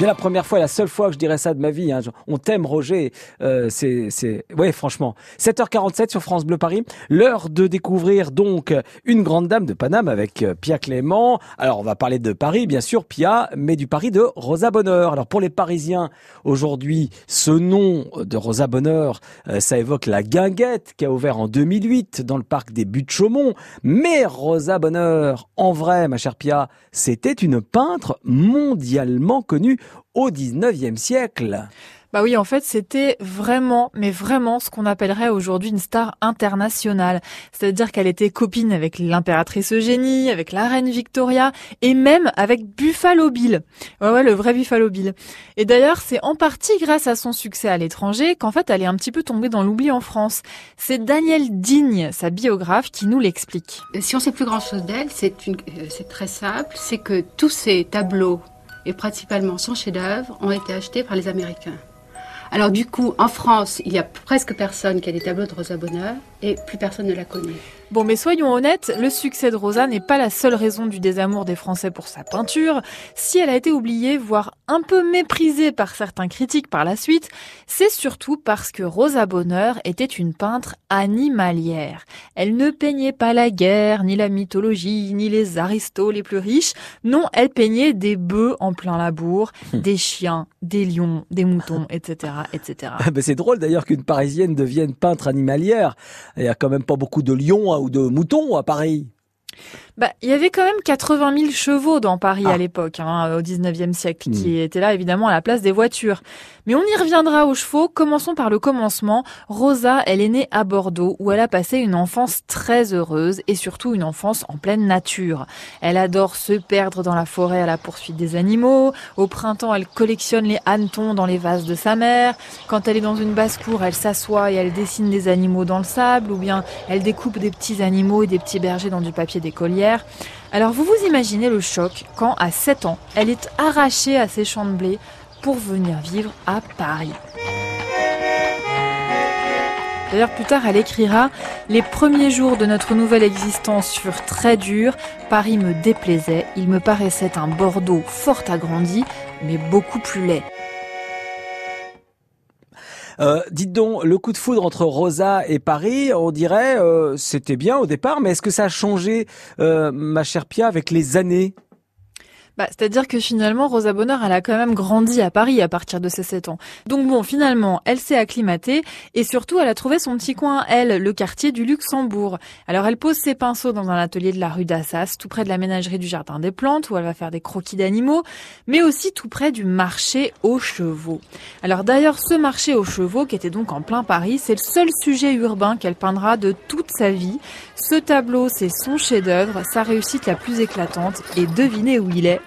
bien la première fois, la seule fois que je dirais ça de ma vie. Hein. On t'aime, Roger. Euh, c'est, c'est, ouais, franchement. 7h47 sur France Bleu Paris. L'heure de découvrir donc une grande dame de Paname avec euh, Pia Clément. Alors, on va parler de Paris, bien sûr, Pia, mais du Paris de Rosa Bonheur. Alors, pour les Parisiens, aujourd'hui, ce nom de Rosa Bonheur, euh, ça évoque la guinguette qui a ouvert en 2008 dans le parc des Buttes-Chaumont. Mais Rosa Bonheur, en vrai, ma chère Pia, c'était une peintre mondialement connue au 19e siècle. Bah oui, en fait, c'était vraiment, mais vraiment ce qu'on appellerait aujourd'hui une star internationale. C'est-à-dire qu'elle était copine avec l'impératrice Eugénie, avec la reine Victoria, et même avec Buffalo Bill. Ouais, ouais, le vrai Buffalo Bill. Et d'ailleurs, c'est en partie grâce à son succès à l'étranger qu'en fait, elle est un petit peu tombée dans l'oubli en France. C'est Daniel Digne, sa biographe, qui nous l'explique. Si on sait plus grand-chose d'elle, c'est euh, c'est très simple, c'est que tous ces tableaux et principalement son chef-d'œuvre ont été achetés par les Américains. Alors du coup, en France, il y a presque personne qui a des tableaux de Rosa Bonheur et plus personne ne la connaît. Bon, mais soyons honnêtes, le succès de Rosa n'est pas la seule raison du désamour des Français pour sa peinture. Si elle a été oubliée, voire un peu méprisée par certains critiques par la suite, c'est surtout parce que Rosa Bonheur était une peintre animalière. Elle ne peignait pas la guerre, ni la mythologie, ni les aristos les plus riches. Non, elle peignait des bœufs en plein labour, hum. des chiens, des lions, des moutons, etc., c'est drôle d'ailleurs qu'une Parisienne devienne peintre animalière. Il y a quand même pas beaucoup de lions ou de moutons à Paris. Bah, il y avait quand même 80 000 chevaux dans Paris à ah. l'époque, hein, au 19e siècle, qui hmm. étaient là évidemment à la place des voitures. Mais on y reviendra aux chevaux. Commençons par le commencement. Rosa, elle est née à Bordeaux, où elle a passé une enfance très heureuse et surtout une enfance en pleine nature. Elle adore se perdre dans la forêt à la poursuite des animaux. Au printemps, elle collectionne les hannetons dans les vases de sa mère. Quand elle est dans une basse-cour, elle s'assoit et elle dessine des animaux dans le sable, ou bien elle découpe des petits animaux et des petits bergers dans du papier d'écolière. Alors vous vous imaginez le choc quand, à 7 ans, elle est arrachée à ses champs de blé pour venir vivre à Paris. D'ailleurs, plus tard, elle écrira Les premiers jours de notre nouvelle existence furent très durs. Paris me déplaisait. Il me paraissait un Bordeaux fort agrandi, mais beaucoup plus laid. Euh, dites donc, le coup de foudre entre Rosa et Paris, on dirait, euh, c'était bien au départ, mais est-ce que ça a changé, euh, ma chère Pia, avec les années? Bah, C'est-à-dire que finalement, Rosa Bonheur, elle a quand même grandi à Paris à partir de ses 7 ans. Donc bon, finalement, elle s'est acclimatée et surtout, elle a trouvé son petit coin, elle, le quartier du Luxembourg. Alors elle pose ses pinceaux dans un atelier de la rue d'Assas, tout près de la ménagerie du Jardin des Plantes, où elle va faire des croquis d'animaux, mais aussi tout près du marché aux chevaux. Alors d'ailleurs, ce marché aux chevaux, qui était donc en plein Paris, c'est le seul sujet urbain qu'elle peindra de toute sa vie. Ce tableau, c'est son chef-d'œuvre, sa réussite la plus éclatante, et devinez où il est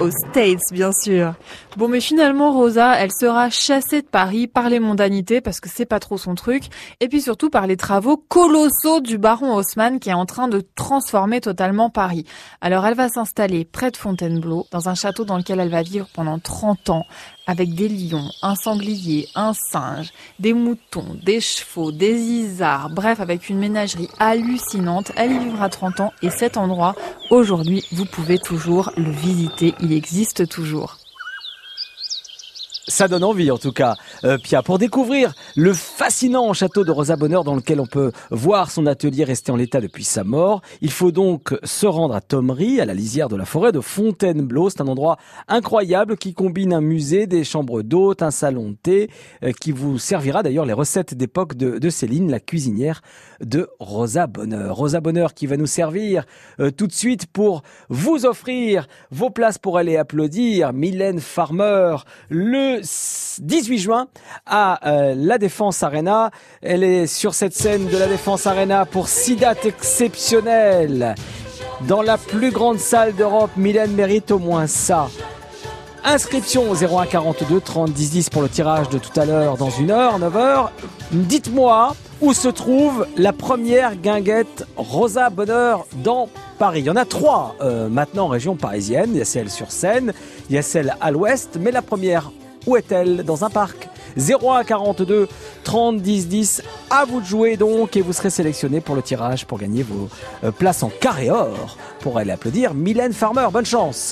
aux States, bien sûr. Bon, mais finalement, Rosa, elle sera chassée de Paris par les mondanités parce que c'est pas trop son truc, et puis surtout par les travaux colossaux du baron Haussmann qui est en train de transformer totalement Paris. Alors, elle va s'installer près de Fontainebleau, dans un château dans lequel elle va vivre pendant 30 ans, avec des lions, un sanglier, un singe, des moutons, des chevaux, des isards, bref, avec une ménagerie hallucinante. Elle y vivra 30 ans et cet endroit, aujourd'hui, vous pouvez toujours le visiter. Existe toujours ça donne envie en tout cas. Euh, Pia, pour découvrir le fascinant château de Rosa Bonheur dans lequel on peut voir son atelier resté en l'état depuis sa mort, il faut donc se rendre à Thomery, à la lisière de la forêt de Fontainebleau. C'est un endroit incroyable qui combine un musée, des chambres d'hôtes, un salon de thé, euh, qui vous servira d'ailleurs les recettes d'époque de, Céline, la cuisinière de Rosa Bonheur. Rosa Bonheur qui va nous servir euh, tout de suite pour vous offrir vos places pour aller applaudir Mylène Farmer, le 18 juin à euh, la Défense Arena. Elle est sur cette scène de la Défense Arena pour six dates exceptionnelles. Dans la plus grande salle d'Europe, Mylène mérite au moins ça. Inscription au 01 42 30 10 10 pour le tirage de tout à l'heure dans une heure, 9 heures. Dites-moi où se trouve la première guinguette Rosa Bonheur dans Paris. Il y en a trois euh, maintenant en région parisienne. Il y a celle sur Seine, il y a celle à l'ouest, mais la première où est-elle Dans un parc 01 42 30 10 10. À vous de jouer donc et vous serez sélectionné pour le tirage pour gagner vos euh, places en carré or pour aller applaudir Mylène Farmer. Bonne chance